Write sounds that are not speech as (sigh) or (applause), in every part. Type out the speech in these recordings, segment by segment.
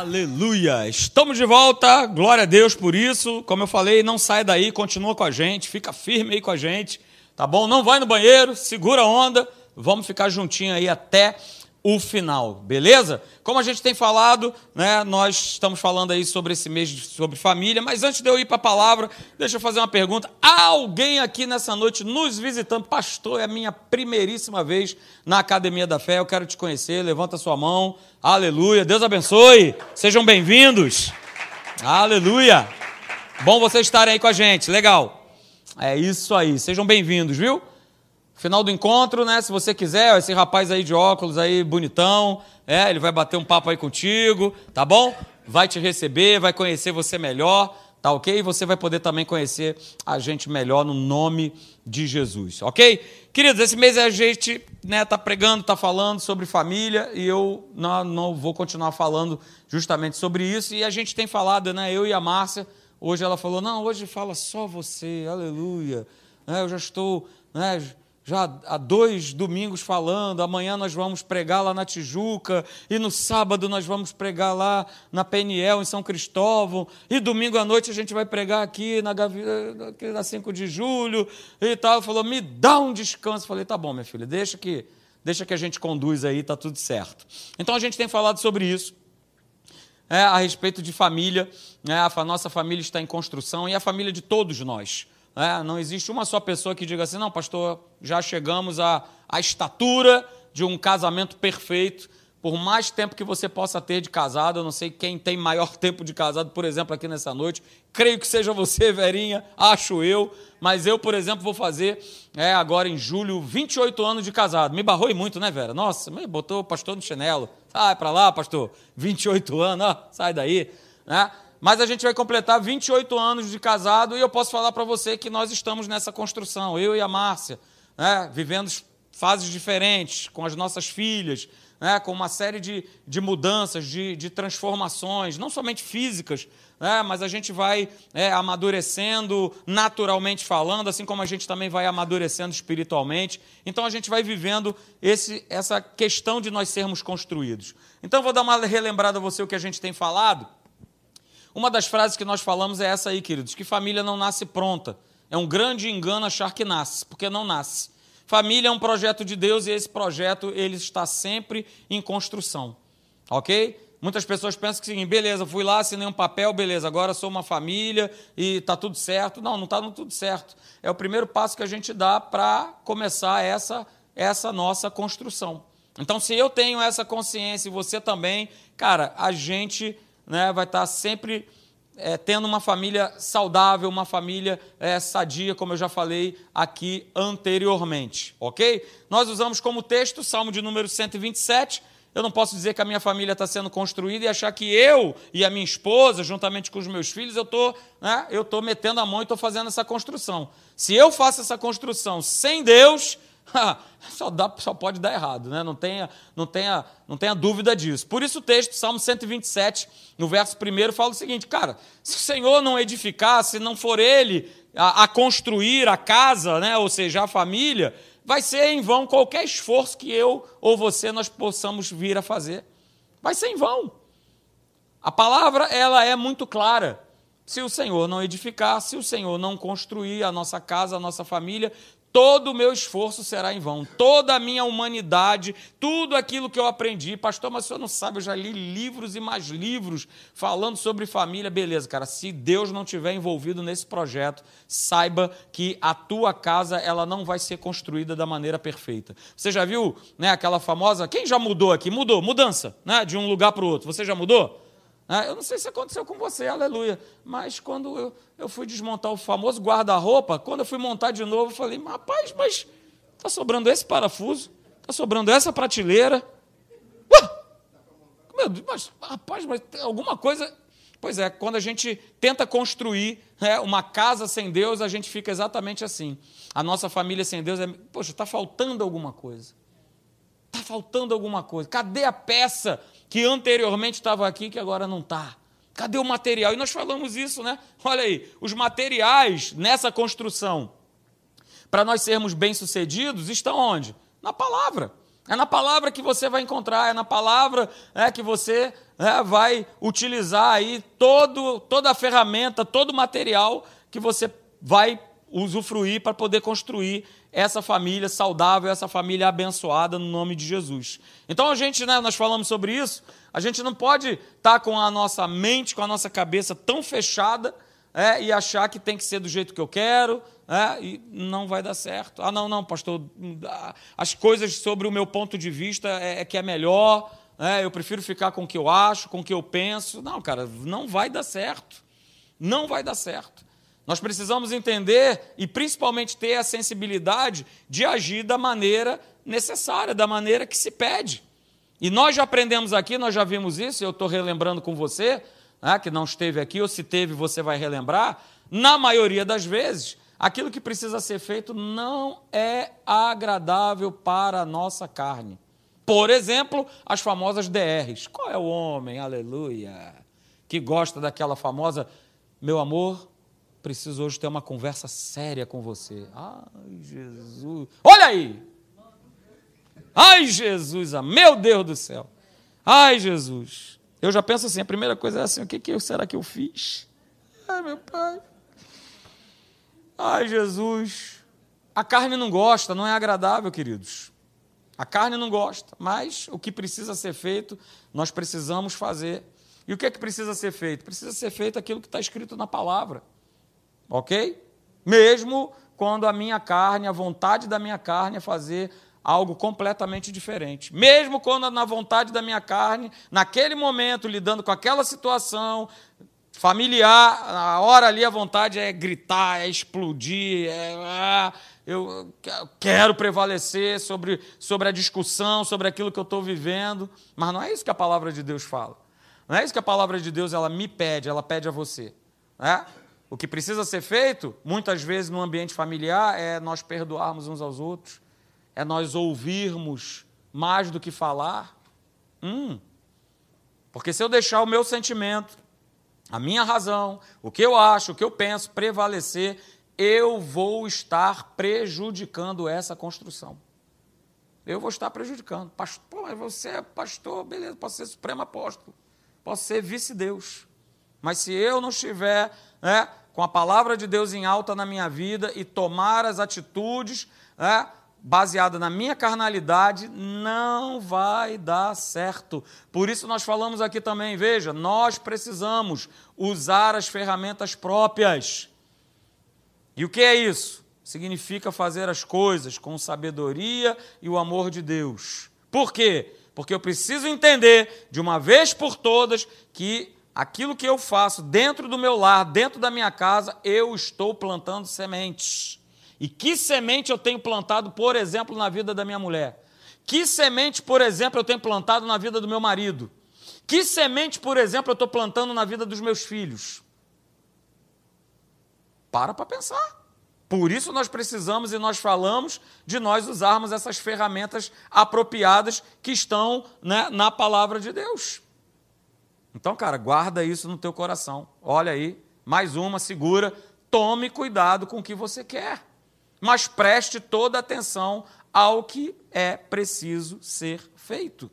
Aleluia! Estamos de volta, glória a Deus por isso. Como eu falei, não sai daí, continua com a gente, fica firme aí com a gente, tá bom? Não vai no banheiro, segura a onda, vamos ficar juntinho aí até o final, beleza? Como a gente tem falado, né, nós estamos falando aí sobre esse mês sobre família, mas antes de eu ir para a palavra, deixa eu fazer uma pergunta. Há alguém aqui nessa noite nos visitando? Pastor, é a minha primeiríssima vez na Academia da Fé, eu quero te conhecer, levanta sua mão, aleluia, Deus abençoe, sejam bem-vindos, aleluia, bom vocês estarem aí com a gente, legal, é isso aí, sejam bem-vindos, viu? Final do encontro, né? Se você quiser, esse rapaz aí de óculos aí, bonitão, é, ele vai bater um papo aí contigo, tá bom? Vai te receber, vai conhecer você melhor, tá ok? E você vai poder também conhecer a gente melhor no nome de Jesus, ok? Queridos, esse mês a gente né, tá pregando, tá falando sobre família e eu não, não vou continuar falando justamente sobre isso. E a gente tem falado, né? Eu e a Márcia, hoje ela falou, não, hoje fala só você, aleluia. É, eu já estou, né? Já há dois domingos falando, amanhã nós vamos pregar lá na Tijuca, e no sábado nós vamos pregar lá na PNL, em São Cristóvão, e domingo à noite a gente vai pregar aqui na, aqui na 5 de julho, e tal. Falou, me dá um descanso. Falei, tá bom, minha filha, deixa que, deixa que a gente conduz aí, tá tudo certo. Então a gente tem falado sobre isso. É, a respeito de família, né, a nossa família está em construção e a família de todos nós. É, não existe uma só pessoa que diga assim, não, pastor, já chegamos à, à estatura de um casamento perfeito. Por mais tempo que você possa ter de casado, eu não sei quem tem maior (laughs) tempo de casado, por exemplo, aqui nessa noite. Creio que seja você, (laughs) Verinha, acho eu. Mas eu, por exemplo, vou fazer é, agora em julho 28 anos de casado. Me barrou muito, né, Vera? Nossa, me botou o pastor no chinelo. Sai para lá, pastor. 28 anos, ó, sai daí. Né? Mas a gente vai completar 28 anos de casado e eu posso falar para você que nós estamos nessa construção, eu e a Márcia, né, vivendo fases diferentes com as nossas filhas, né, com uma série de, de mudanças, de, de transformações, não somente físicas, né, mas a gente vai é, amadurecendo naturalmente falando, assim como a gente também vai amadurecendo espiritualmente. Então a gente vai vivendo esse, essa questão de nós sermos construídos. Então vou dar uma relembrada a você o que a gente tem falado. Uma das frases que nós falamos é essa aí, queridos, que família não nasce pronta. É um grande engano achar que nasce, porque não nasce. Família é um projeto de Deus e esse projeto ele está sempre em construção. Ok? Muitas pessoas pensam que sim, beleza, fui lá, assinei um papel, beleza, agora sou uma família e está tudo certo. Não, não está tudo certo. É o primeiro passo que a gente dá para começar essa, essa nossa construção. Então, se eu tenho essa consciência e você também, cara, a gente né, vai estar sempre é, tendo uma família saudável, uma família é, sadia, como eu já falei aqui anteriormente, ok? Nós usamos como texto Salmo de número 127. Eu não posso dizer que a minha família está sendo construída e achar que eu e a minha esposa, juntamente com os meus filhos, eu tô, né, estou metendo a mão e estou fazendo essa construção. Se eu faço essa construção sem Deus, (laughs) só, dá, só pode dar errado, né? não, tenha, não, tenha, não tenha dúvida disso. Por isso o texto, Salmo 127, no verso 1, fala o seguinte: cara, se o Senhor não edificar, se não for Ele a, a construir a casa, né? ou seja, a família, vai ser em vão qualquer esforço que eu ou você nós possamos vir a fazer. Vai ser em vão. A palavra ela é muito clara. Se o Senhor não edificar, se o Senhor não construir a nossa casa, a nossa família, todo o meu esforço será em vão, toda a minha humanidade, tudo aquilo que eu aprendi. Pastor, mas o senhor não sabe, eu já li livros e mais livros falando sobre família. Beleza, cara, se Deus não tiver envolvido nesse projeto, saiba que a tua casa ela não vai ser construída da maneira perfeita. Você já viu né, aquela famosa. Quem já mudou aqui? Mudou, mudança, né, de um lugar para o outro. Você já mudou? Ah, eu não sei se aconteceu com você, aleluia. Mas quando eu, eu fui desmontar o famoso guarda-roupa, quando eu fui montar de novo, eu falei, rapaz, mas está sobrando esse parafuso, está sobrando essa prateleira. Meu Deus, mas, rapaz, mas tem alguma coisa. Pois é, quando a gente tenta construir né, uma casa sem Deus, a gente fica exatamente assim. A nossa família sem Deus é, poxa, está faltando alguma coisa. Está faltando alguma coisa. Cadê a peça que anteriormente estava aqui que agora não está. Cadê o material? E nós falamos isso, né? Olha aí, os materiais nessa construção, para nós sermos bem-sucedidos, estão onde? Na palavra. É na palavra que você vai encontrar, é na palavra é, que você é, vai utilizar aí todo, toda a ferramenta, todo o material que você vai usufruir para poder construir essa família saudável, essa família abençoada no nome de Jesus. Então a gente, né, nós falamos sobre isso, a gente não pode estar tá com a nossa mente, com a nossa cabeça tão fechada é, e achar que tem que ser do jeito que eu quero, é, e não vai dar certo. Ah, não, não, pastor, as coisas sobre o meu ponto de vista é, é que é melhor, é, eu prefiro ficar com o que eu acho, com o que eu penso. Não, cara, não vai dar certo. Não vai dar certo. Nós precisamos entender e principalmente ter a sensibilidade de agir da maneira necessária, da maneira que se pede. E nós já aprendemos aqui, nós já vimos isso, eu estou relembrando com você, né, que não esteve aqui, ou se teve, você vai relembrar. Na maioria das vezes, aquilo que precisa ser feito não é agradável para a nossa carne. Por exemplo, as famosas DRs. Qual é o homem, aleluia, que gosta daquela famosa, meu amor, preciso hoje ter uma conversa séria com você. Ai, Jesus. Olha aí! Ai, Jesus, ah, meu Deus do céu. Ai, Jesus. Eu já penso assim, a primeira coisa é assim, o que, que eu, será que eu fiz? Ai, meu pai. Ai, Jesus. A carne não gosta, não é agradável, queridos. A carne não gosta, mas o que precisa ser feito, nós precisamos fazer. E o que é que precisa ser feito? Precisa ser feito aquilo que está escrito na palavra ok? Mesmo quando a minha carne, a vontade da minha carne é fazer algo completamente diferente. Mesmo quando na vontade da minha carne, naquele momento, lidando com aquela situação familiar, a hora ali a vontade é gritar, é explodir, é, ah, eu quero prevalecer sobre, sobre a discussão, sobre aquilo que eu estou vivendo, mas não é isso que a palavra de Deus fala. Não é isso que a palavra de Deus ela me pede, ela pede a você. Né? O que precisa ser feito, muitas vezes no ambiente familiar, é nós perdoarmos uns aos outros, é nós ouvirmos mais do que falar. Hum. Porque se eu deixar o meu sentimento, a minha razão, o que eu acho, o que eu penso prevalecer, eu vou estar prejudicando essa construção. Eu vou estar prejudicando. Pastor, mas você é pastor, beleza, posso ser supremo apóstolo, posso ser vice-deus. Mas se eu não estiver né, com a palavra de Deus em alta na minha vida e tomar as atitudes né, baseada na minha carnalidade, não vai dar certo. Por isso nós falamos aqui também, veja, nós precisamos usar as ferramentas próprias. E o que é isso? Significa fazer as coisas com sabedoria e o amor de Deus. Por quê? Porque eu preciso entender, de uma vez por todas, que aquilo que eu faço dentro do meu lar, dentro da minha casa, eu estou plantando sementes. E que semente eu tenho plantado, por exemplo, na vida da minha mulher? Que semente, por exemplo, eu tenho plantado na vida do meu marido? Que semente, por exemplo, eu estou plantando na vida dos meus filhos? Para para pensar. Por isso nós precisamos e nós falamos de nós usarmos essas ferramentas apropriadas que estão né, na palavra de Deus. Então, cara, guarda isso no teu coração. Olha aí, mais uma, segura. Tome cuidado com o que você quer, mas preste toda atenção ao que é preciso ser feito.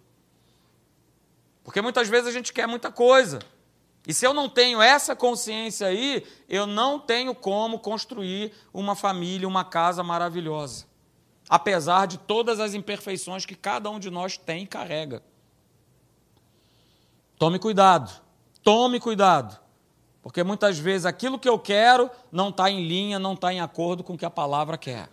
Porque muitas vezes a gente quer muita coisa. E se eu não tenho essa consciência aí, eu não tenho como construir uma família, uma casa maravilhosa. Apesar de todas as imperfeições que cada um de nós tem e carrega. Tome cuidado, tome cuidado, porque muitas vezes aquilo que eu quero não está em linha, não está em acordo com o que a palavra quer,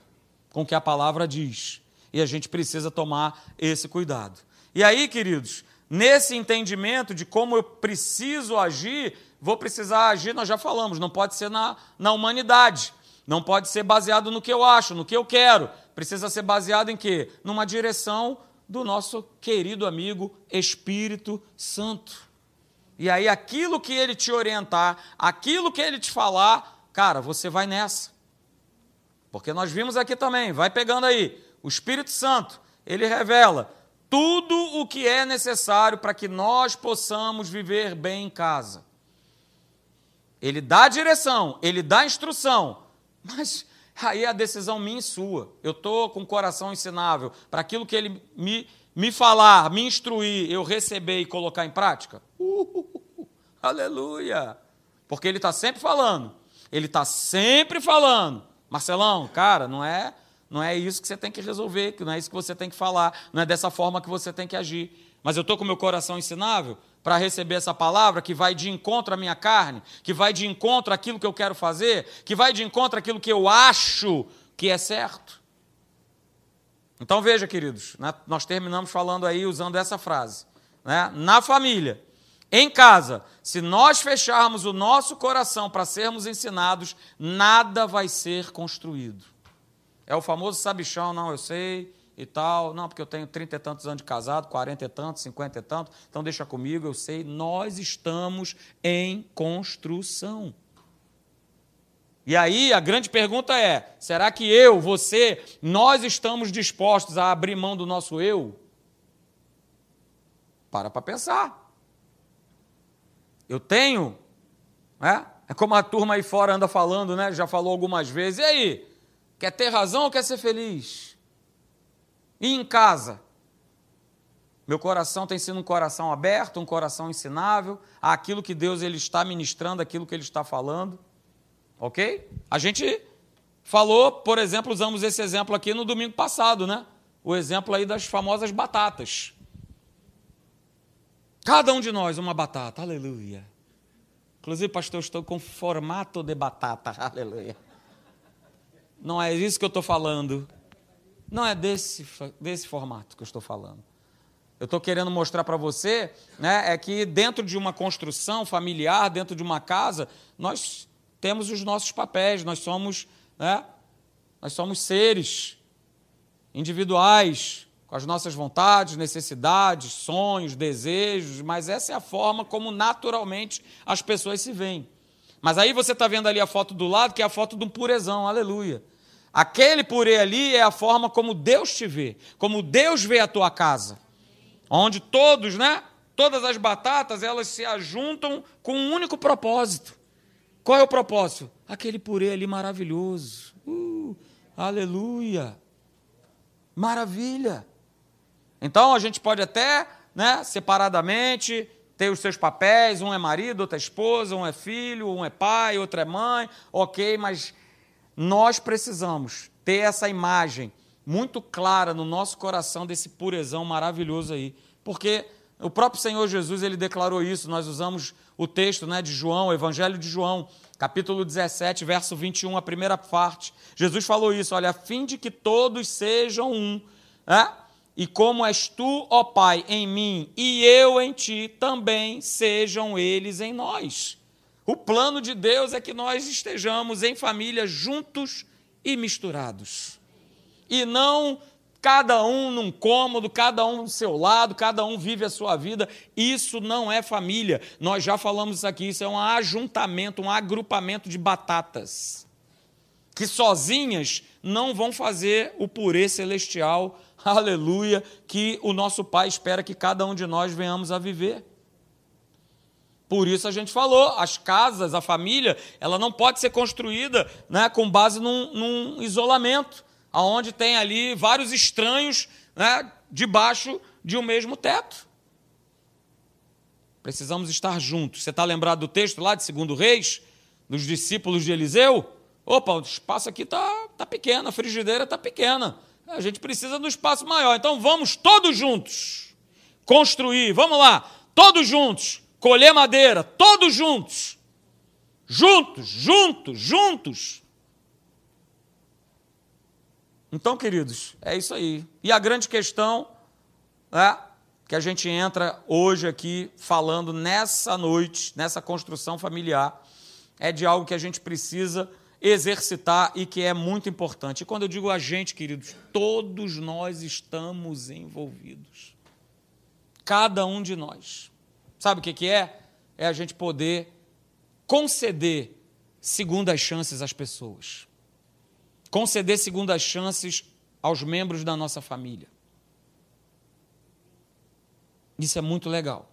com o que a palavra diz. E a gente precisa tomar esse cuidado. E aí, queridos, nesse entendimento de como eu preciso agir, vou precisar agir, nós já falamos, não pode ser na, na humanidade, não pode ser baseado no que eu acho, no que eu quero. Precisa ser baseado em quê? Numa direção do nosso querido amigo Espírito Santo. E aí, aquilo que ele te orientar, aquilo que ele te falar, cara, você vai nessa. Porque nós vimos aqui também, vai pegando aí, o Espírito Santo, ele revela tudo o que é necessário para que nós possamos viver bem em casa. Ele dá direção, ele dá instrução, mas Aí é a decisão minha e sua. Eu estou com o coração ensinável para aquilo que ele me, me falar, me instruir, eu receber e colocar em prática? Uh, (laughs) aleluia! Porque ele está sempre falando. Ele está sempre falando. Marcelão, cara, não é, não é isso que você tem que resolver, não é isso que você tem que falar, não é dessa forma que você tem que agir. Mas eu estou com meu coração ensinável para receber essa palavra que vai de encontro à minha carne, que vai de encontro àquilo que eu quero fazer, que vai de encontro àquilo que eu acho que é certo. Então veja, queridos, né, nós terminamos falando aí usando essa frase. Né? Na família, em casa, se nós fecharmos o nosso coração para sermos ensinados, nada vai ser construído. É o famoso sabichão, não, eu sei e tal. Não, porque eu tenho trinta e tantos anos de casado, quarenta e tantos, cinquenta e tantos, então deixa comigo, eu sei. Nós estamos em construção. E aí a grande pergunta é: será que eu, você, nós estamos dispostos a abrir mão do nosso eu? Para para pensar. Eu tenho, né? É como a turma aí fora anda falando, né? Já falou algumas vezes. E aí? Quer ter razão ou quer ser feliz? E em casa? Meu coração tem sido um coração aberto, um coração ensinável àquilo que Deus ele está ministrando, aquilo que ele está falando. Ok? A gente falou, por exemplo, usamos esse exemplo aqui no domingo passado, né? O exemplo aí das famosas batatas. Cada um de nós uma batata, aleluia. Inclusive, pastor, estou com formato de batata, (laughs) aleluia. Não é isso que eu estou falando. Não é desse, desse formato que eu estou falando. Eu estou querendo mostrar para você né, é que dentro de uma construção familiar, dentro de uma casa, nós temos os nossos papéis, nós somos, né, nós somos seres individuais, com as nossas vontades, necessidades, sonhos, desejos, mas essa é a forma como naturalmente as pessoas se veem. Mas aí você está vendo ali a foto do lado, que é a foto de um purezão, aleluia. Aquele purê ali é a forma como Deus te vê, como Deus vê a tua casa. Onde todos, né? Todas as batatas, elas se ajuntam com um único propósito. Qual é o propósito? Aquele purê ali maravilhoso. Uh, aleluia. Maravilha. Então a gente pode até, né, separadamente, ter os seus papéis, um é marido, outro é esposa, um é filho, um é pai, outro é mãe, ok, mas nós precisamos ter essa imagem muito clara no nosso coração desse purezão maravilhoso aí, porque o próprio Senhor Jesus ele declarou isso, nós usamos o texto né, de João, o Evangelho de João, capítulo 17, verso 21, a primeira parte. Jesus falou isso, olha, a fim de que todos sejam um, né? E como és tu, ó Pai, em mim e eu em ti, também sejam eles em nós. O plano de Deus é que nós estejamos em família juntos e misturados. E não cada um num cômodo, cada um no seu lado, cada um vive a sua vida. Isso não é família. Nós já falamos isso aqui, isso é um ajuntamento, um agrupamento de batatas. Que sozinhas não vão fazer o purê celestial aleluia, que o nosso Pai espera que cada um de nós venhamos a viver. Por isso a gente falou, as casas, a família, ela não pode ser construída né, com base num, num isolamento, aonde tem ali vários estranhos né, debaixo de um mesmo teto. Precisamos estar juntos. Você está lembrado do texto lá de Segundo Reis, dos discípulos de Eliseu? Opa, o espaço aqui está tá pequeno, a frigideira está pequena. A gente precisa de um espaço maior. Então vamos todos juntos construir. Vamos lá, todos juntos. Colher madeira, todos juntos. Juntos, juntos, juntos. Então, queridos, é isso aí. E a grande questão é que a gente entra hoje aqui falando nessa noite, nessa construção familiar, é de algo que a gente precisa exercitar e que é muito importante. E quando eu digo a gente, queridos, todos nós estamos envolvidos. Cada um de nós. Sabe o que é? É a gente poder conceder segundas chances às pessoas. Conceder segundas chances aos membros da nossa família. Isso é muito legal.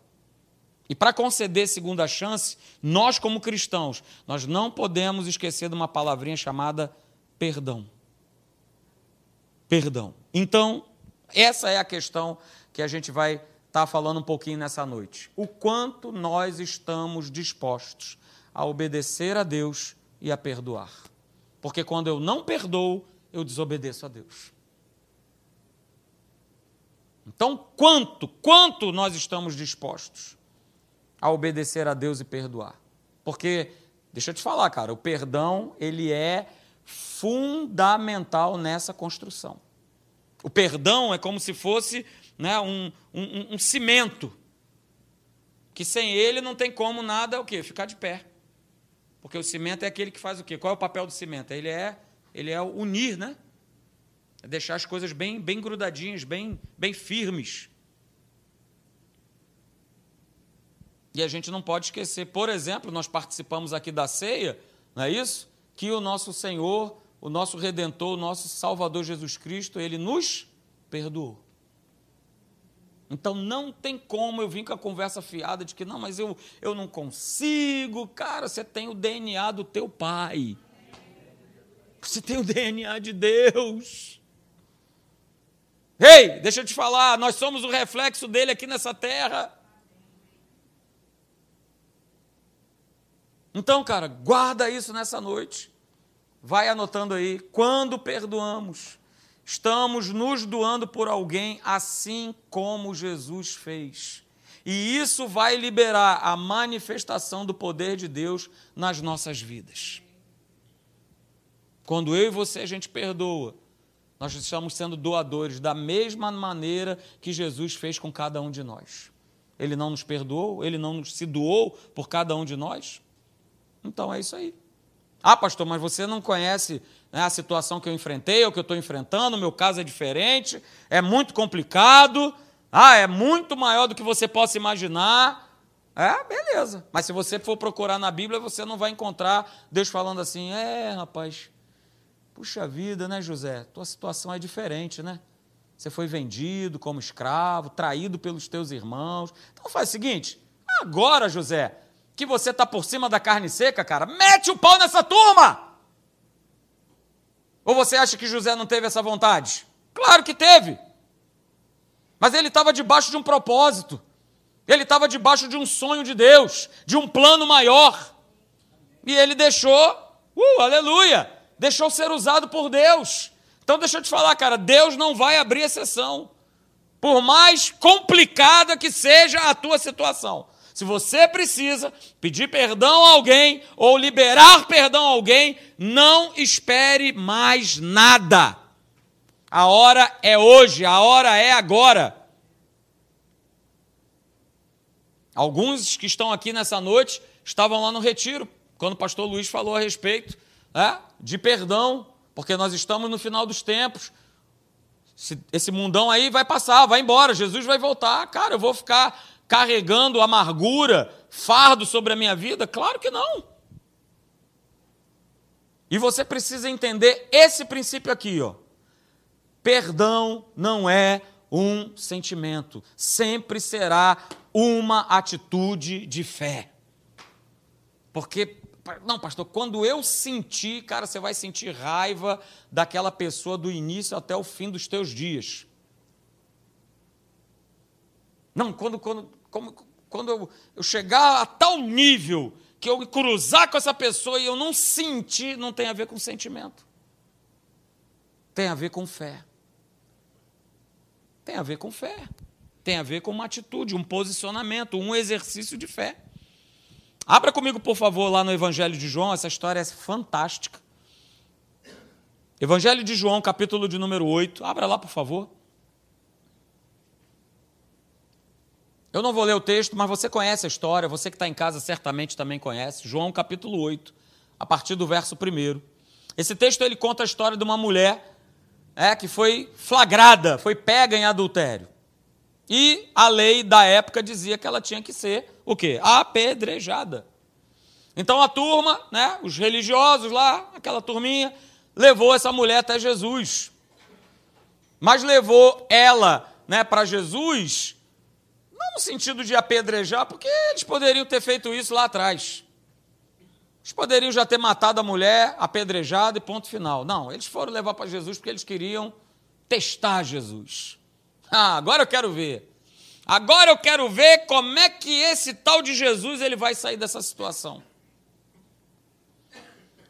E para conceder segunda chance, nós como cristãos, nós não podemos esquecer de uma palavrinha chamada perdão. Perdão. Então, essa é a questão que a gente vai estar tá falando um pouquinho nessa noite. O quanto nós estamos dispostos a obedecer a Deus e a perdoar. Porque quando eu não perdoo, eu desobedeço a Deus. Então, quanto, quanto nós estamos dispostos a obedecer a Deus e perdoar? Porque, deixa eu te falar, cara, o perdão, ele é fundamental nessa construção. O perdão é como se fosse né, um, um, um cimento, que sem ele não tem como nada o quê? Ficar de pé. Porque o cimento é aquele que faz o quê? Qual é o papel do cimento? Ele é, ele é unir, né? É deixar as coisas bem, bem grudadinhas, bem, bem firmes. E a gente não pode esquecer, por exemplo, nós participamos aqui da ceia, não é isso? Que o nosso Senhor, o nosso Redentor, o nosso Salvador Jesus Cristo, ele nos perdoou. Então não tem como eu vir com a conversa fiada de que não, mas eu, eu não consigo. Cara, você tem o DNA do teu pai. Você tem o DNA de Deus. Ei, deixa eu te falar, nós somos o reflexo dele aqui nessa terra. Então, cara, guarda isso nessa noite. Vai anotando aí. Quando perdoamos, estamos nos doando por alguém assim como Jesus fez. E isso vai liberar a manifestação do poder de Deus nas nossas vidas. Quando eu e você a gente perdoa, nós estamos sendo doadores da mesma maneira que Jesus fez com cada um de nós. Ele não nos perdoou, ele não se doou por cada um de nós. Então é isso aí. Ah, pastor, mas você não conhece né, a situação que eu enfrentei, ou que eu estou enfrentando, o meu caso é diferente, é muito complicado, ah, é muito maior do que você possa imaginar. É, beleza. Mas se você for procurar na Bíblia, você não vai encontrar Deus falando assim: é, rapaz, Puxa vida, né, José? Tua situação é diferente, né? Você foi vendido como escravo, traído pelos teus irmãos. Então faz o seguinte: agora, José, que você está por cima da carne seca, cara, mete o pau nessa turma! Ou você acha que José não teve essa vontade? Claro que teve. Mas ele estava debaixo de um propósito. Ele estava debaixo de um sonho de Deus, de um plano maior. E ele deixou, uh, aleluia, deixou ser usado por Deus. Então deixa eu te falar, cara, Deus não vai abrir exceção. Por mais complicada que seja a tua situação. Se você precisa pedir perdão a alguém ou liberar perdão a alguém, não espere mais nada. A hora é hoje, a hora é agora. Alguns que estão aqui nessa noite estavam lá no retiro, quando o pastor Luiz falou a respeito é, de perdão, porque nós estamos no final dos tempos. Esse mundão aí vai passar, vai embora, Jesus vai voltar. Cara, eu vou ficar carregando amargura, fardo sobre a minha vida? Claro que não. E você precisa entender esse princípio aqui, ó. Perdão não é um sentimento, sempre será uma atitude de fé. Porque não, pastor, quando eu sentir, cara, você vai sentir raiva daquela pessoa do início até o fim dos teus dias. Não, quando, quando, quando eu, eu chegar a tal nível que eu cruzar com essa pessoa e eu não sentir, não tem a ver com sentimento. Tem a ver com fé. Tem a ver com fé. Tem a ver com uma atitude, um posicionamento, um exercício de fé. Abra comigo, por favor, lá no Evangelho de João, essa história é fantástica. Evangelho de João, capítulo de número 8. Abra lá, por favor. Eu não vou ler o texto, mas você conhece a história, você que está em casa certamente também conhece. João, capítulo 8, a partir do verso 1. Esse texto ele conta a história de uma mulher é, que foi flagrada, foi pega em adultério. E a lei da época dizia que ela tinha que ser o quê? Apedrejada. Então a turma, né, os religiosos lá, aquela turminha, levou essa mulher até Jesus. Mas levou ela, né, para Jesus, no sentido de apedrejar, porque eles poderiam ter feito isso lá atrás. Eles poderiam já ter matado a mulher, apedrejado e ponto final. Não, eles foram levar para Jesus porque eles queriam testar Jesus. Ah, agora eu quero ver. Agora eu quero ver como é que esse tal de Jesus ele vai sair dessa situação.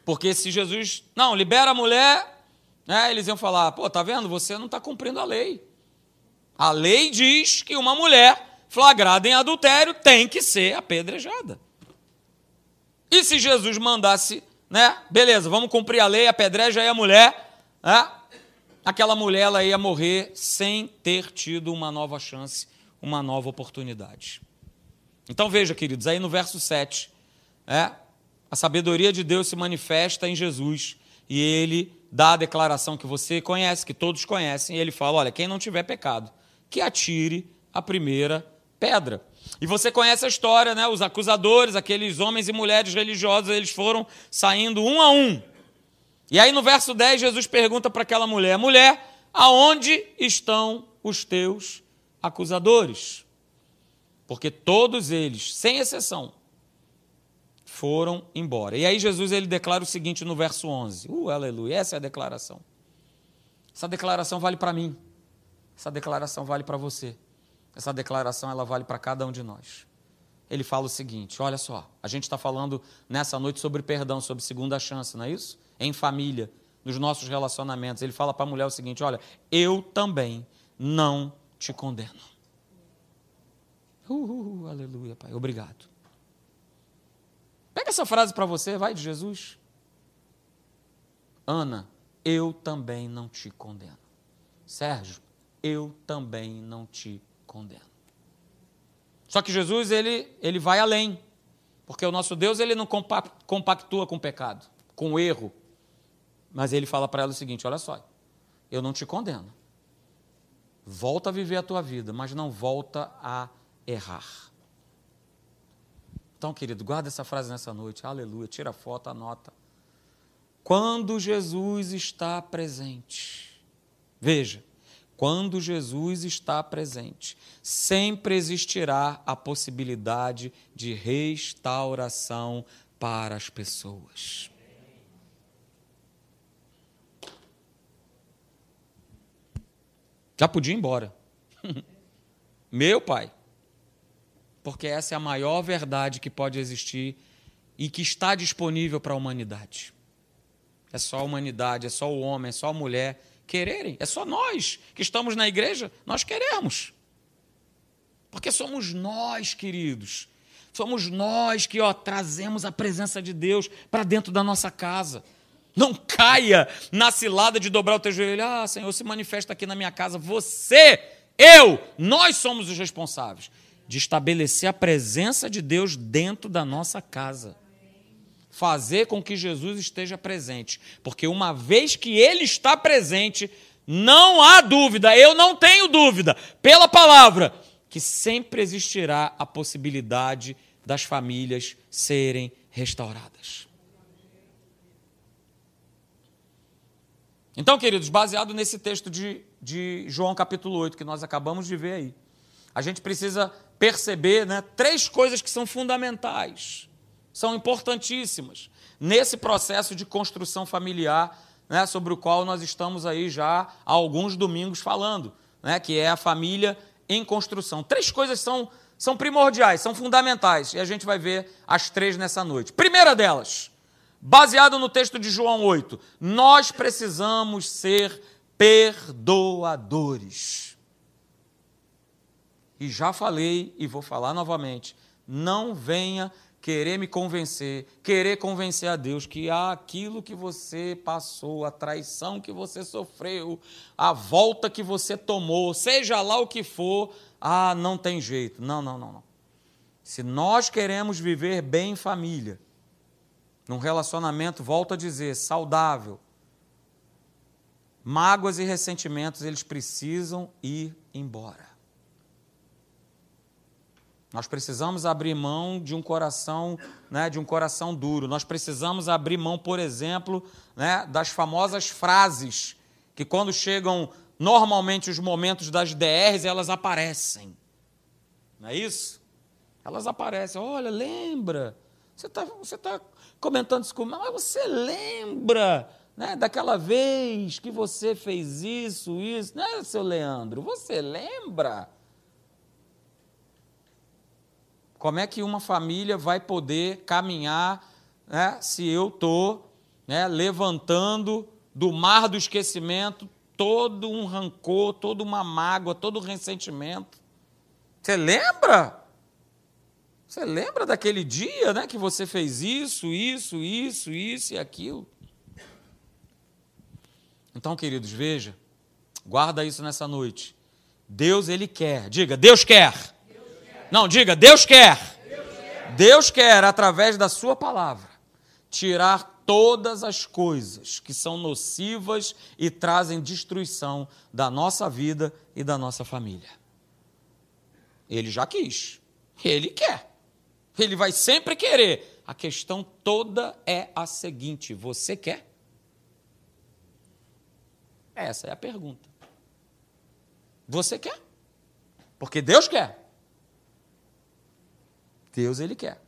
Porque se Jesus, não, libera a mulher, né, eles iam falar, pô, tá vendo? Você não está cumprindo a lei. A lei diz que uma mulher flagrada em adultério tem que ser apedrejada. E se Jesus mandasse, né, beleza, vamos cumprir a lei, apedreja aí a mulher, né, aquela mulher ela ia morrer sem ter tido uma nova chance, uma nova oportunidade. Então veja, queridos, aí no verso 7, é, a sabedoria de Deus se manifesta em Jesus e ele dá a declaração que você conhece, que todos conhecem, e ele fala: olha, quem não tiver pecado, que atire a primeira pedra. E você conhece a história, né? Os acusadores, aqueles homens e mulheres religiosos, eles foram saindo um a um. E aí no verso 10, Jesus pergunta para aquela mulher: mulher, aonde estão os teus acusadores? Porque todos eles, sem exceção, foram embora. E aí Jesus ele declara o seguinte no verso 11. Uh, aleluia, essa é a declaração. Essa declaração vale para mim. Essa declaração vale para você. Essa declaração ela vale para cada um de nós. Ele fala o seguinte: olha só, a gente está falando nessa noite sobre perdão, sobre segunda chance, não é isso? Em família, nos nossos relacionamentos. Ele fala para a mulher o seguinte: olha, eu também não te condeno. Uh, uh, uh, aleluia, Pai, obrigado. Pega essa frase para você, vai de Jesus. Ana, eu também não te condeno. Sérgio, eu também não te condeno. Só que Jesus, ele, ele vai além. Porque o nosso Deus, ele não compactua com pecado, com erro. Mas ele fala para ela o seguinte: olha só, eu não te condeno. Volta a viver a tua vida, mas não volta a errar. Então, querido, guarda essa frase nessa noite. Aleluia. Tira a foto, anota. Quando Jesus está presente. Veja, quando Jesus está presente, sempre existirá a possibilidade de restauração para as pessoas. Já podia ir embora. (laughs) Meu pai porque essa é a maior verdade que pode existir e que está disponível para a humanidade. É só a humanidade, é só o homem, é só a mulher quererem. É só nós que estamos na igreja, nós queremos. Porque somos nós, queridos. Somos nós que ó, trazemos a presença de Deus para dentro da nossa casa. Não caia na cilada de dobrar o teu joelho. Ah, Senhor, se manifesta aqui na minha casa. Você, eu, nós somos os responsáveis de estabelecer a presença de Deus dentro da nossa casa. Fazer com que Jesus esteja presente. Porque uma vez que ele está presente, não há dúvida, eu não tenho dúvida, pela palavra, que sempre existirá a possibilidade das famílias serem restauradas. Então, queridos, baseado nesse texto de, de João capítulo 8, que nós acabamos de ver aí, a gente precisa perceber né, três coisas que são fundamentais, são importantíssimas nesse processo de construção familiar, né, sobre o qual nós estamos aí já há alguns domingos falando, né, que é a família em construção. Três coisas são, são primordiais, são fundamentais, e a gente vai ver as três nessa noite. Primeira delas, baseado no texto de João 8, nós precisamos ser perdoadores. E já falei e vou falar novamente. Não venha querer me convencer, querer convencer a Deus que aquilo que você passou, a traição que você sofreu, a volta que você tomou, seja lá o que for, ah, não tem jeito. Não, não, não, não. Se nós queremos viver bem em família, num relacionamento, volto a dizer, saudável, mágoas e ressentimentos, eles precisam ir embora. Nós precisamos abrir mão de um coração, né, de um coração duro. Nós precisamos abrir mão, por exemplo, né, das famosas frases que quando chegam normalmente os momentos das DRs, elas aparecem. Não é isso? Elas aparecem. Olha, lembra? Você está você tá comentando isso comigo, mas você lembra né, daquela vez que você fez isso, isso, né, seu Leandro? Você lembra? Como é que uma família vai poder caminhar né, se eu estou né, levantando do mar do esquecimento todo um rancor, toda uma mágoa, todo um ressentimento? Você lembra? Você lembra daquele dia né, que você fez isso, isso, isso, isso e aquilo? Então, queridos, veja, guarda isso nessa noite. Deus, Ele quer. Diga, Deus quer. Não, diga, Deus quer. Deus quer. Deus quer, através da Sua palavra, tirar todas as coisas que são nocivas e trazem destruição da nossa vida e da nossa família. Ele já quis. Ele quer. Ele vai sempre querer. A questão toda é a seguinte: você quer? Essa é a pergunta. Você quer? Porque Deus quer. Deus ele quer.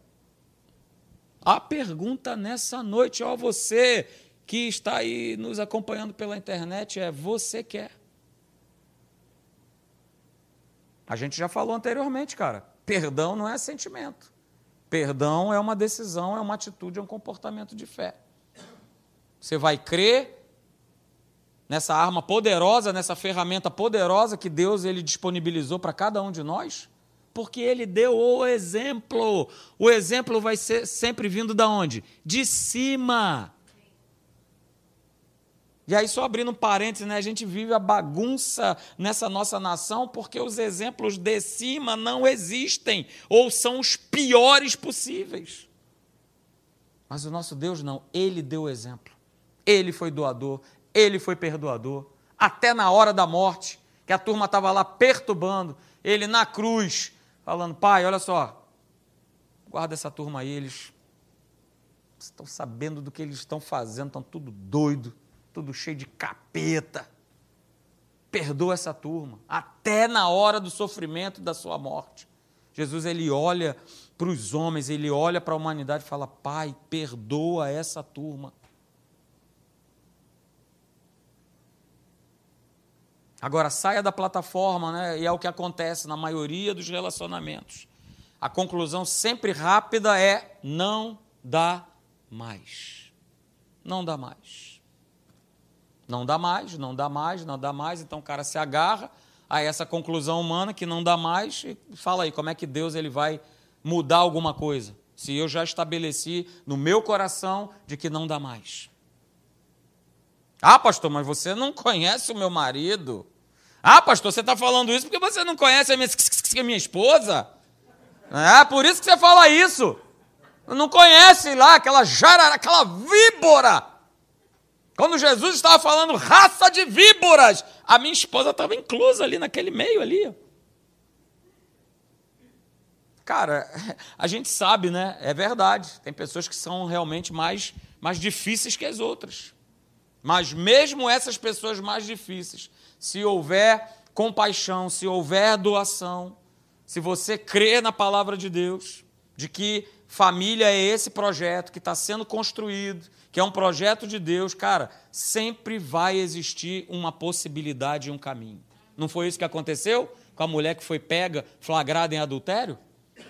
A pergunta nessa noite, ó você que está aí nos acompanhando pela internet é: você quer? A gente já falou anteriormente, cara. Perdão não é sentimento. Perdão é uma decisão, é uma atitude, é um comportamento de fé. Você vai crer nessa arma poderosa, nessa ferramenta poderosa que Deus ele disponibilizou para cada um de nós, porque ele deu o exemplo. O exemplo vai ser sempre vindo da onde? De cima. E aí, só abrindo um parênteses, né, a gente vive a bagunça nessa nossa nação porque os exemplos de cima não existem, ou são os piores possíveis. Mas o nosso Deus não, ele deu o exemplo. Ele foi doador, ele foi perdoador. Até na hora da morte, que a turma estava lá perturbando, ele na cruz, falando: Pai, olha só, guarda essa turma aí, eles estão sabendo do que eles estão fazendo, estão tudo doido tudo cheio de capeta. Perdoa essa turma, até na hora do sofrimento da sua morte. Jesus ele olha para os homens, ele olha para a humanidade e fala: Pai, perdoa essa turma. Agora, saia da plataforma, né? e é o que acontece na maioria dos relacionamentos. A conclusão sempre rápida é: não dá mais. Não dá mais. Não dá mais, não dá mais, não dá mais, então o cara se agarra a essa conclusão humana que não dá mais e fala aí, como é que Deus ele vai mudar alguma coisa? Se eu já estabeleci no meu coração de que não dá mais. Ah, pastor, mas você não conhece o meu marido. Ah, pastor, você está falando isso porque você não conhece a minha, a minha esposa. É por isso que você fala isso. Não conhece lá aquela jarara, aquela víbora quando Jesus estava falando raça de víboras, a minha esposa estava inclusa ali naquele meio ali. Cara, (laughs) a gente sabe, né? É verdade. Tem pessoas que são realmente mais, mais difíceis que as outras. Mas mesmo essas pessoas mais difíceis, se houver compaixão, se houver doação, se você crê na palavra de Deus, de que família é esse projeto que está sendo construído, que é um projeto de Deus, cara, sempre vai existir uma possibilidade e um caminho. Não foi isso que aconteceu com a mulher que foi pega, flagrada em adultério?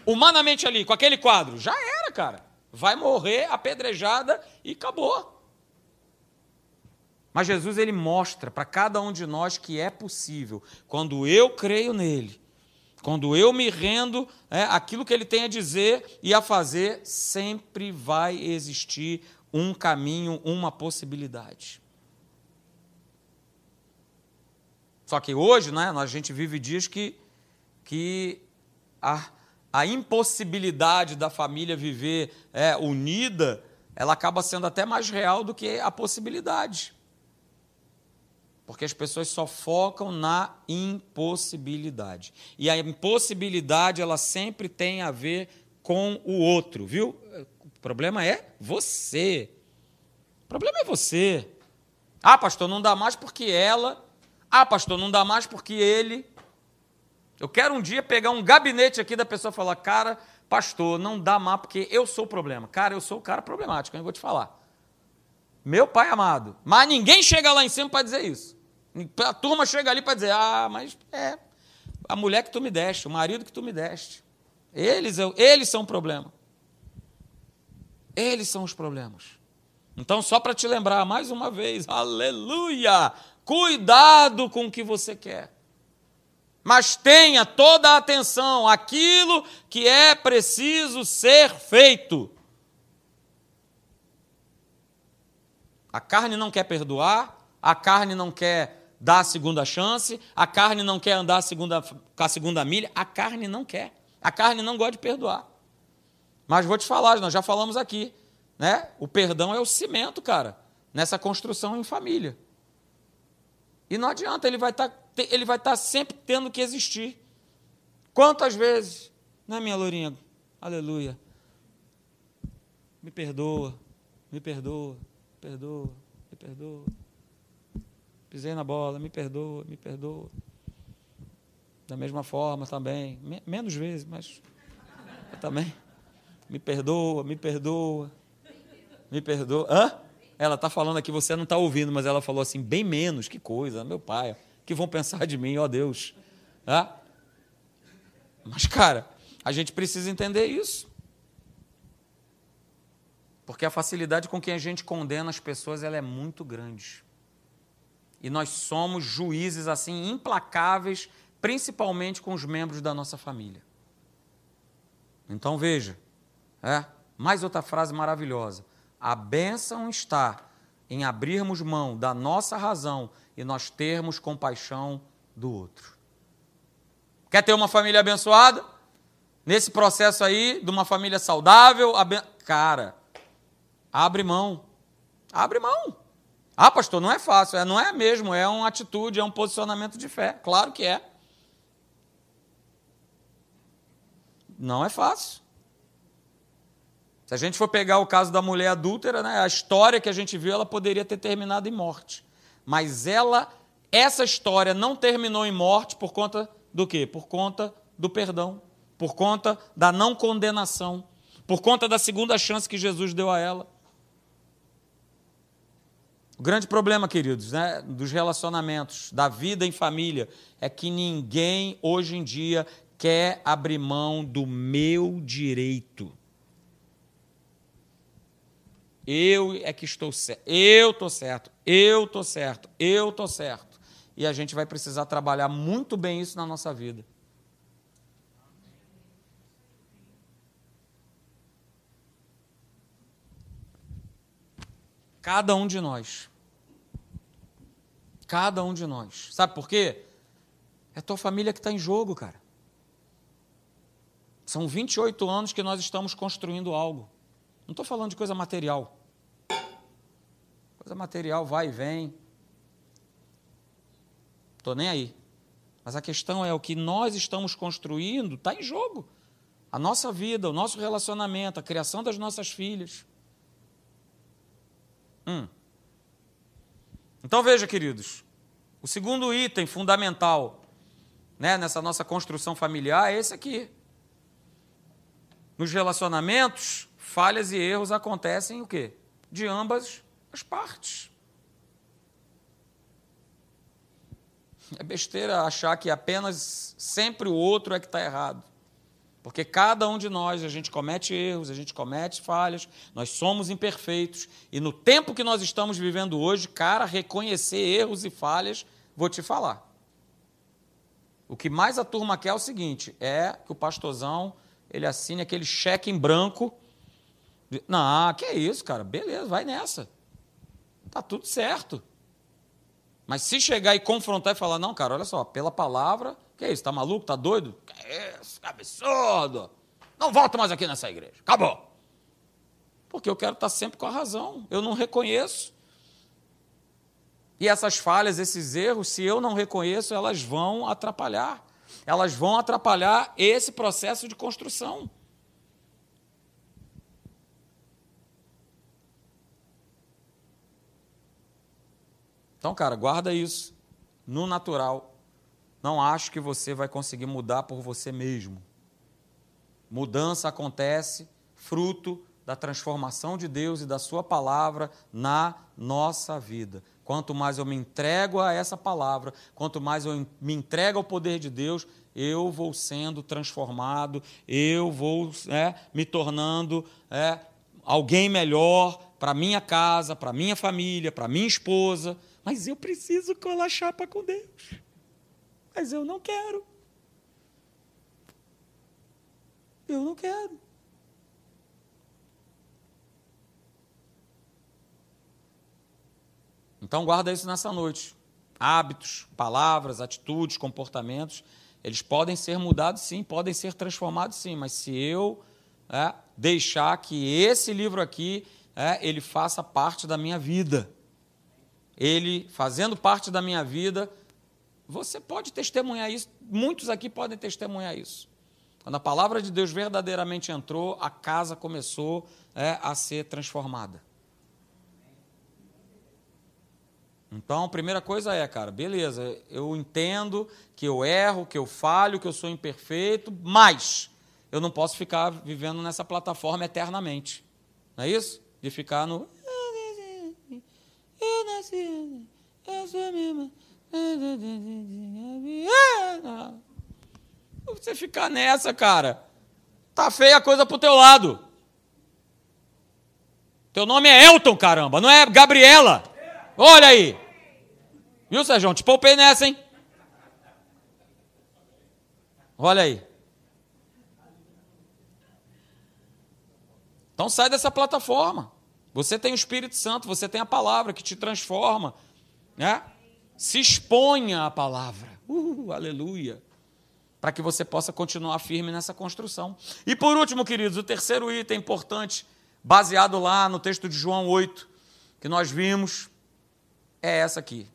Humanamente ali, com aquele quadro, já era, cara. Vai morrer apedrejada e acabou. Mas Jesus ele mostra para cada um de nós que é possível, quando eu creio nele, quando eu me rendo, é, aquilo que ele tem a dizer e a fazer, sempre vai existir um caminho, uma possibilidade. Só que hoje, né, a gente vive dias que, que a, a impossibilidade da família viver é, unida, ela acaba sendo até mais real do que a possibilidade. Porque as pessoas só focam na impossibilidade. E a impossibilidade, ela sempre tem a ver com o outro, viu? problema é você. O problema é você. Ah, pastor, não dá mais porque ela. Ah, pastor, não dá mais porque ele. Eu quero um dia pegar um gabinete aqui da pessoa e falar, cara, pastor, não dá má porque eu sou o problema. Cara, eu sou o cara problemático, eu vou te falar. Meu pai amado. Mas ninguém chega lá em cima para dizer isso. A turma chega ali para dizer: ah, mas é a mulher que tu me deste, o marido que tu me deste. Eles, eles são o problema. Eles são os problemas. Então, só para te lembrar mais uma vez, aleluia! Cuidado com o que você quer. Mas tenha toda a atenção aquilo que é preciso ser feito. A carne não quer perdoar, a carne não quer dar a segunda chance, a carne não quer andar a segunda, com a segunda milha, a carne não quer. A carne não gosta de perdoar. Mas vou te falar, nós já falamos aqui, né? O perdão é o cimento, cara, nessa construção em família. E não adianta, ele vai estar tá, ele vai estar tá sempre tendo que existir. Quantas vezes, né, minha lourinha? Aleluia. Me perdoa, me perdoa, perdoa, me perdoa. Pisei na bola, me perdoa, me perdoa. Da mesma forma também, menos vezes, mas (laughs) também. Me perdoa, me perdoa, me perdoa. Hã? Ela está falando aqui, você não está ouvindo, mas ela falou assim, bem menos, que coisa, meu pai, que vão pensar de mim, ó Deus. Hã? Mas, cara, a gente precisa entender isso. Porque a facilidade com que a gente condena as pessoas ela é muito grande. E nós somos juízes assim implacáveis, principalmente com os membros da nossa família. Então veja, é, mais outra frase maravilhosa. A bênção está em abrirmos mão da nossa razão e nós termos compaixão do outro. Quer ter uma família abençoada? Nesse processo aí, de uma família saudável, aben... cara, abre mão. Abre mão. Ah, pastor, não é fácil. É, não é mesmo, é uma atitude, é um posicionamento de fé. Claro que é. Não é fácil. Se a gente for pegar o caso da mulher adúltera, né, a história que a gente viu, ela poderia ter terminado em morte. Mas ela, essa história não terminou em morte por conta do quê? Por conta do perdão, por conta da não condenação, por conta da segunda chance que Jesus deu a ela. O grande problema, queridos, né, dos relacionamentos, da vida em família, é que ninguém hoje em dia quer abrir mão do meu direito. Eu é que estou certo. Eu estou certo. Eu estou certo. Eu estou certo. E a gente vai precisar trabalhar muito bem isso na nossa vida. Cada um de nós. Cada um de nós. Sabe por quê? É tua família que está em jogo, cara. São 28 anos que nós estamos construindo algo. Não estou falando de coisa material. Coisa material vai e vem. Estou nem aí. Mas a questão é o que nós estamos construindo está em jogo. A nossa vida, o nosso relacionamento, a criação das nossas filhas. Hum. Então veja, queridos, o segundo item fundamental né, nessa nossa construção familiar é esse aqui. Nos relacionamentos, falhas e erros acontecem o quê? De ambas as partes. É besteira achar que apenas sempre o outro é que está errado. Porque cada um de nós, a gente comete erros, a gente comete falhas, nós somos imperfeitos. E no tempo que nós estamos vivendo hoje, cara, reconhecer erros e falhas, vou te falar. O que mais a turma quer é o seguinte: é que o pastorzão ele assine aquele cheque em branco não, que é isso, cara. Beleza, vai nessa. Tá tudo certo. Mas se chegar e confrontar e falar, não, cara, olha só, pela palavra, que isso? Tá maluco? Tá doido? Que isso? Que absurdo! Não volto mais aqui nessa igreja. Acabou. Porque eu quero estar sempre com a razão. Eu não reconheço. E essas falhas, esses erros, se eu não reconheço, elas vão atrapalhar. Elas vão atrapalhar esse processo de construção. Então, cara, guarda isso. No natural, não acho que você vai conseguir mudar por você mesmo. mudança acontece fruto da transformação de Deus e da Sua palavra na nossa vida. Quanto mais eu me entrego a essa palavra, quanto mais eu me entrego ao poder de Deus, eu vou sendo transformado, eu vou é, me tornando é, alguém melhor para minha casa, para minha família, para minha esposa. Mas eu preciso colar chapa com Deus. Mas eu não quero. Eu não quero. Então guarda isso nessa noite. Hábitos, palavras, atitudes, comportamentos, eles podem ser mudados sim, podem ser transformados sim, mas se eu é, deixar que esse livro aqui é, ele faça parte da minha vida, ele fazendo parte da minha vida, você pode testemunhar isso, muitos aqui podem testemunhar isso. Quando a palavra de Deus verdadeiramente entrou, a casa começou é, a ser transformada. Então, a primeira coisa é, cara, beleza, eu entendo que eu erro, que eu falho, que eu sou imperfeito, mas eu não posso ficar vivendo nessa plataforma eternamente. Não é isso? De ficar no. Eu nasci, eu sou mesmo. Você ficar nessa, cara, tá feia a coisa pro teu lado. Teu nome é Elton, caramba, não é Gabriela. Olha aí. Viu, Sérgio? Te poupei nessa, hein? Olha aí. Então sai dessa plataforma. Você tem o Espírito Santo, você tem a palavra que te transforma. Né? Se exponha à palavra. Uh, aleluia. Para que você possa continuar firme nessa construção. E por último, queridos, o terceiro item importante, baseado lá no texto de João 8, que nós vimos, é essa aqui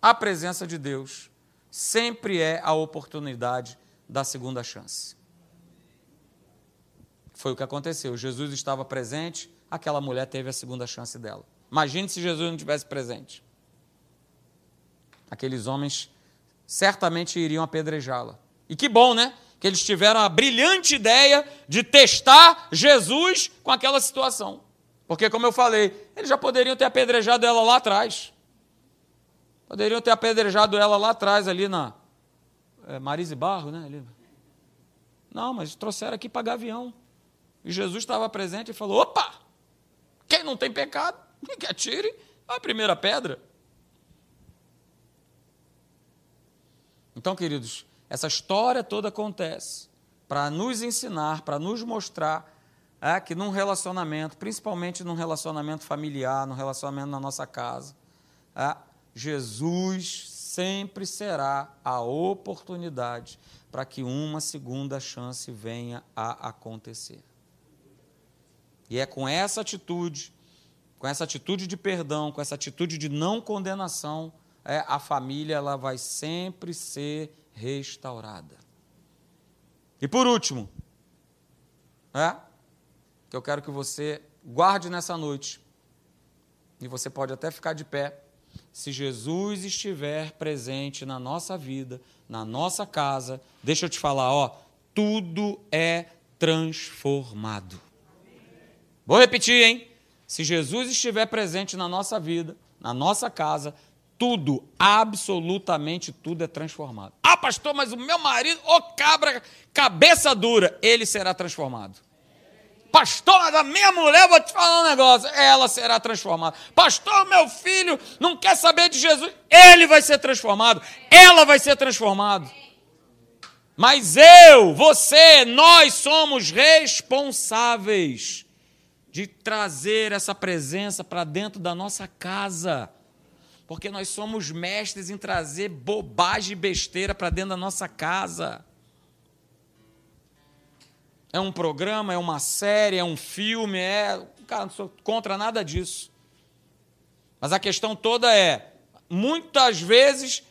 a presença de Deus sempre é a oportunidade da segunda chance. Foi o que aconteceu. Jesus estava presente, aquela mulher teve a segunda chance dela. Imagine se Jesus não tivesse presente. Aqueles homens certamente iriam apedrejá-la. E que bom, né? Que eles tiveram a brilhante ideia de testar Jesus com aquela situação. Porque, como eu falei, eles já poderiam ter apedrejado ela lá atrás. Poderiam ter apedrejado ela lá atrás, ali na é, Marise Barro, né? Ali. Não, mas trouxeram aqui para Gavião. E Jesus estava presente e falou: opa! Quem não tem pecado, (laughs) que atire a primeira pedra. Então, queridos, essa história toda acontece para nos ensinar, para nos mostrar é, que num relacionamento, principalmente num relacionamento familiar, num relacionamento na nossa casa, é, Jesus sempre será a oportunidade para que uma segunda chance venha a acontecer. E é com essa atitude, com essa atitude de perdão, com essa atitude de não condenação, é, a família ela vai sempre ser restaurada. E por último, é, que eu quero que você guarde nessa noite, e você pode até ficar de pé, se Jesus estiver presente na nossa vida, na nossa casa, deixa eu te falar, ó, tudo é transformado. Vou repetir, hein? Se Jesus estiver presente na nossa vida, na nossa casa, tudo, absolutamente tudo é transformado. Ah, pastor, mas o meu marido, ô oh, cabra, cabeça dura, ele será transformado. Pastor, mas a minha mulher, vou te falar um negócio, ela será transformada. Pastor, meu filho não quer saber de Jesus, ele vai ser transformado, ela vai ser transformada. Mas eu, você, nós somos responsáveis de trazer essa presença para dentro da nossa casa. Porque nós somos mestres em trazer bobagem e besteira para dentro da nossa casa é um programa, é uma série, é um filme, é. Cara, não sou contra nada disso. Mas a questão toda é: muitas vezes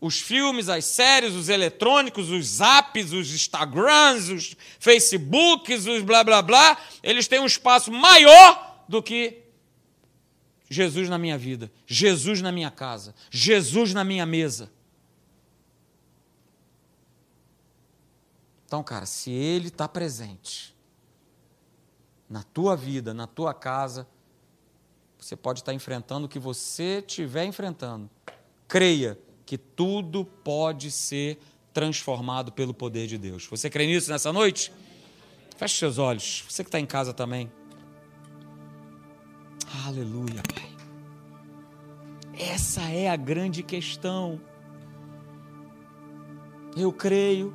os filmes, as séries, os eletrônicos, os apps, os Instagrams, os Facebooks, os blá blá blá, eles têm um espaço maior do que Jesus na minha vida, Jesus na minha casa, Jesus na minha mesa. Então, cara, se Ele está presente na tua vida, na tua casa, você pode estar enfrentando o que você estiver enfrentando. Creia que tudo pode ser transformado pelo poder de Deus. Você crê nisso nessa noite? Feche seus olhos. Você que está em casa também. Aleluia, Pai. Essa é a grande questão. Eu creio.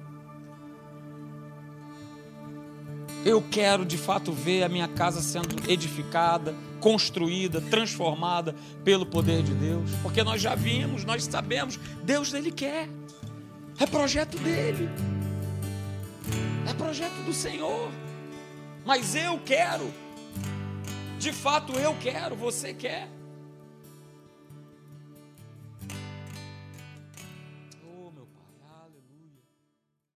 Eu quero de fato ver a minha casa sendo edificada, construída, transformada pelo poder de Deus, porque nós já vimos, nós sabemos, Deus ele quer. É projeto dele. É projeto do Senhor. Mas eu quero. De fato eu quero, você quer.